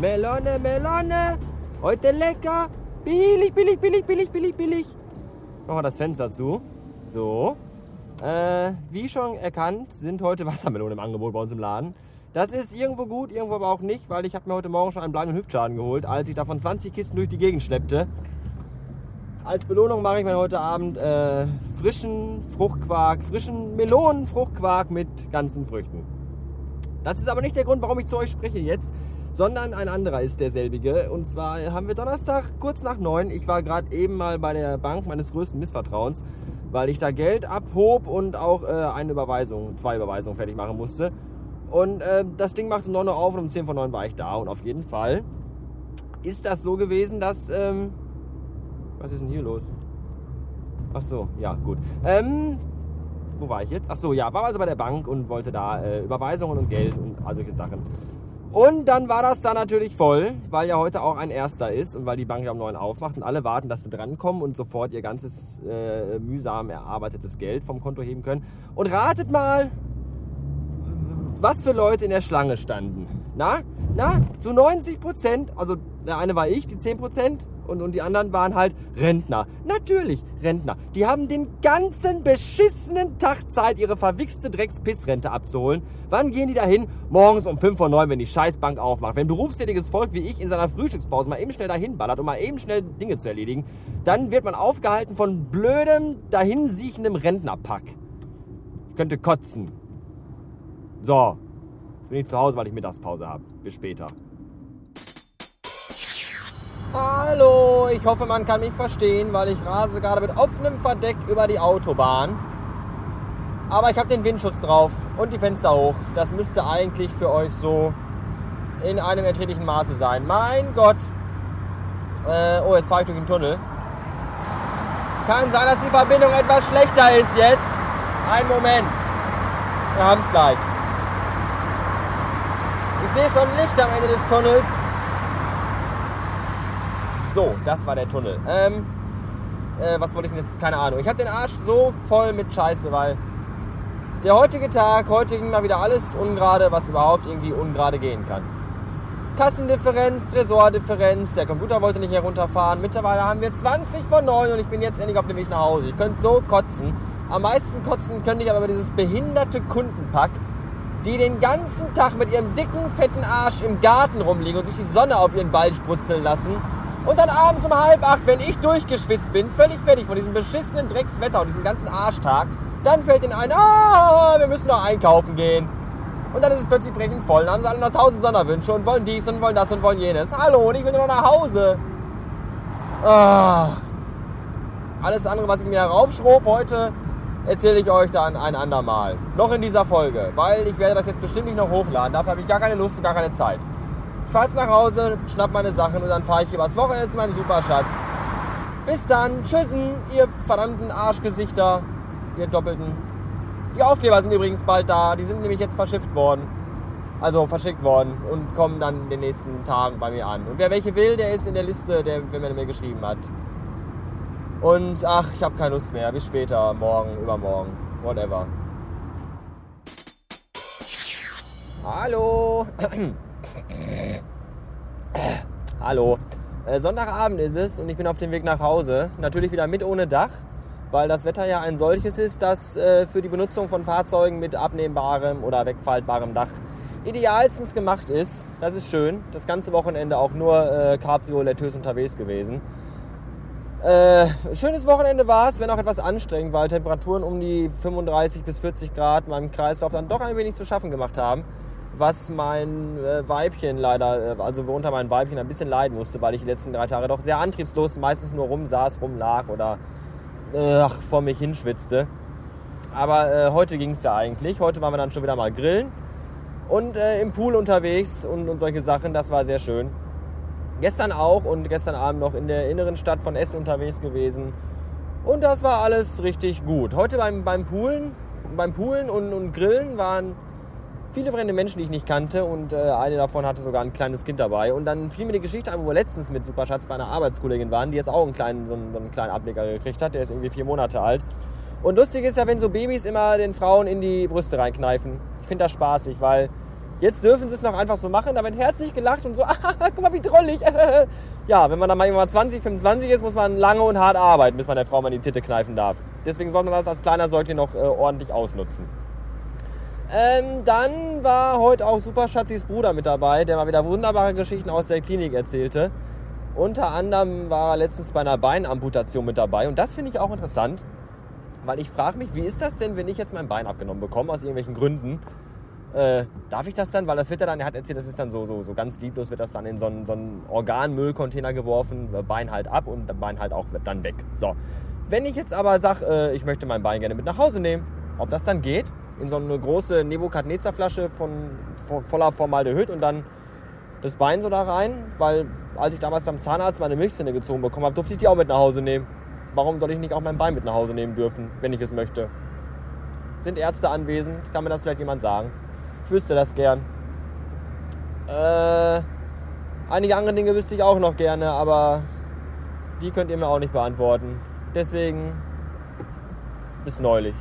Melone, Melone. Heute lecker. Billig, billig, billig, billig, billig, billig. Machen wir das Fenster zu. So. Äh, wie schon erkannt, sind heute Wassermelonen im Angebot bei uns im Laden. Das ist irgendwo gut, irgendwo aber auch nicht, weil ich habe mir heute Morgen schon einen bleibenden Hüftschaden geholt, als ich davon 20 Kisten durch die Gegend schleppte. Als Belohnung mache ich mir heute Abend äh, frischen Fruchtquark, frischen Melonenfruchtquark mit ganzen Früchten. Das ist aber nicht der Grund, warum ich zu euch spreche jetzt, sondern ein anderer ist derselbige. Und zwar haben wir Donnerstag kurz nach neun. Ich war gerade eben mal bei der Bank meines größten Missvertrauens, weil ich da Geld abhob und auch äh, eine Überweisung, zwei Überweisungen fertig machen musste. Und äh, das Ding macht um 9 Uhr auf und um 10 vor 9 war ich da. Und auf jeden Fall ist das so gewesen, dass... Ähm, was ist denn hier los? Ach so, ja, gut. Ähm, wo war ich jetzt? Ach so, ja, war also bei der Bank und wollte da äh, Überweisungen und Geld und all solche Sachen. Und dann war das da natürlich voll, weil ja heute auch ein Erster ist und weil die Bank ja um 9 aufmacht und alle warten, dass sie drankommen und sofort ihr ganzes äh, mühsam erarbeitetes Geld vom Konto heben können. Und ratet mal, was für Leute in der Schlange standen. Na, na, zu 90 Prozent, also der eine war ich, die 10 Prozent, und, und die anderen waren halt Rentner. Natürlich Rentner. Die haben den ganzen beschissenen Tag Zeit, ihre verwichste Dreckspissrente abzuholen. Wann gehen die dahin? Morgens um 5 vor 9, wenn die Scheißbank aufmacht. Wenn berufstätiges Volk wie ich in seiner Frühstückspause mal eben schnell dahin ballert, um mal eben schnell Dinge zu erledigen, dann wird man aufgehalten von blödem, dahinsiechendem Rentnerpack. Ich könnte kotzen. So, jetzt bin ich zu Hause, weil ich Mittagspause habe. Bis später. Ich hoffe, man kann mich verstehen, weil ich rase gerade mit offenem Verdeck über die Autobahn. Aber ich habe den Windschutz drauf und die Fenster hoch. Das müsste eigentlich für euch so in einem erträglichen Maße sein. Mein Gott. Äh, oh, jetzt fahre ich durch den Tunnel. Kann sein, dass die Verbindung etwas schlechter ist jetzt. Einen Moment. Wir haben es gleich. Ich sehe schon Licht am Ende des Tunnels. So, das war der Tunnel. Ähm, äh, was wollte ich denn jetzt? Keine Ahnung. Ich habe den Arsch so voll mit Scheiße, weil der heutige Tag, heute ging mal wieder alles ungerade, was überhaupt irgendwie ungerade gehen kann. Kassendifferenz, Tresordifferenz, der Computer wollte nicht herunterfahren. Mittlerweile haben wir 20 von 9 und ich bin jetzt endlich auf dem Weg nach Hause. Ich könnte so kotzen. Am meisten kotzen könnte ich aber über dieses behinderte Kundenpack, die den ganzen Tag mit ihrem dicken, fetten Arsch im Garten rumliegen und sich die Sonne auf ihren Ball sprutzeln lassen und dann abends um halb acht, wenn ich durchgeschwitzt bin, völlig fertig von diesem beschissenen Dreckswetter und diesem ganzen Arschtag, dann fällt ihnen ein, ah, wir müssen noch einkaufen gehen. Und dann ist es plötzlich brechend voll. Dann haben sie alle noch tausend Sonderwünsche und wollen dies und wollen das und wollen jenes. Hallo, und ich will nur noch nach Hause. Ah. Alles andere, was ich mir heraufschrob heute, erzähle ich euch dann ein andermal. Noch in dieser Folge, weil ich werde das jetzt bestimmt nicht noch hochladen. Dafür habe ich gar keine Lust und gar keine Zeit. Jetzt nach Hause, schnapp meine Sachen und dann fahre ich übers Wochenende zu meinem Superschatz. Bis dann. Tschüssen, ihr verdammten Arschgesichter. Ihr Doppelten. Die Aufkleber sind übrigens bald da. Die sind nämlich jetzt verschifft worden. Also verschickt worden und kommen dann in den nächsten Tagen bei mir an. Und wer welche will, der ist in der Liste, der, wenn man mir geschrieben hat. Und ach, ich habe keine Lust mehr. Bis später, morgen, übermorgen, whatever. Hallo. Hallo. Äh, Sonntagabend ist es und ich bin auf dem Weg nach Hause. Natürlich wieder mit ohne Dach, weil das Wetter ja ein solches ist, das äh, für die Benutzung von Fahrzeugen mit abnehmbarem oder wegfaltbarem Dach idealstens gemacht ist. Das ist schön. Das ganze Wochenende auch nur äh, Cabrioletös unterwegs gewesen. Äh, schönes Wochenende war es, wenn auch etwas anstrengend, weil Temperaturen um die 35 bis 40 Grad meinem Kreislauf dann doch ein wenig zu schaffen gemacht haben was mein äh, Weibchen leider, äh, also worunter mein Weibchen ein bisschen leiden musste, weil ich die letzten drei Tage doch sehr antriebslos meistens nur rumsaß, rumlag oder äh, vor mich hinschwitzte. Aber äh, heute ging es ja eigentlich. Heute waren wir dann schon wieder mal grillen und äh, im Pool unterwegs und, und solche Sachen. Das war sehr schön. Gestern auch und gestern Abend noch in der inneren Stadt von Essen unterwegs gewesen. Und das war alles richtig gut. Heute beim, beim Poolen, beim Poolen und, und Grillen waren viele fremde Menschen, die ich nicht kannte und äh, eine davon hatte sogar ein kleines Kind dabei. Und dann fiel mir die Geschichte ein, wo wir letztens mit Superschatz bei einer Arbeitskollegin waren, die jetzt auch einen kleinen, so einen, so einen kleinen Ableger gekriegt hat. Der ist irgendwie vier Monate alt. Und lustig ist ja, wenn so Babys immer den Frauen in die Brüste reinkneifen. Ich finde das spaßig, weil Jetzt dürfen sie es noch einfach so machen, da wird herzlich gelacht und so, ah, guck mal, wie drollig. ja, wenn man dann mal 20, 25 ist, muss man lange und hart arbeiten, bis man der Frau mal in die Titte kneifen darf. Deswegen sollte man das als kleiner Säugling noch äh, ordentlich ausnutzen. Ähm, dann war heute auch Super Schatzis Bruder mit dabei, der mal wieder wunderbare Geschichten aus der Klinik erzählte. Unter anderem war er letztens bei einer Beinamputation mit dabei und das finde ich auch interessant, weil ich frage mich, wie ist das denn, wenn ich jetzt mein Bein abgenommen bekomme, aus irgendwelchen Gründen? Äh, darf ich das dann? Weil das wird ja dann, er hat erzählt, das ist dann so, so, so ganz lieblos, wird das dann in so einen, so einen Organmüllcontainer geworfen, Bein halt ab und Bein halt auch dann weg. So. Wenn ich jetzt aber sage, äh, ich möchte mein Bein gerne mit nach Hause nehmen, ob das dann geht? In so eine große Nebukadnezar-Flasche von, voller Formaldehyd und dann das Bein so da rein, weil als ich damals beim Zahnarzt meine Milchzähne gezogen bekommen habe, durfte ich die auch mit nach Hause nehmen. Warum soll ich nicht auch mein Bein mit nach Hause nehmen dürfen, wenn ich es möchte? Sind Ärzte anwesend? Kann mir das vielleicht jemand sagen? Ich wüsste das gern. Äh, einige andere Dinge wüsste ich auch noch gerne, aber die könnt ihr mir auch nicht beantworten. Deswegen bis neulich.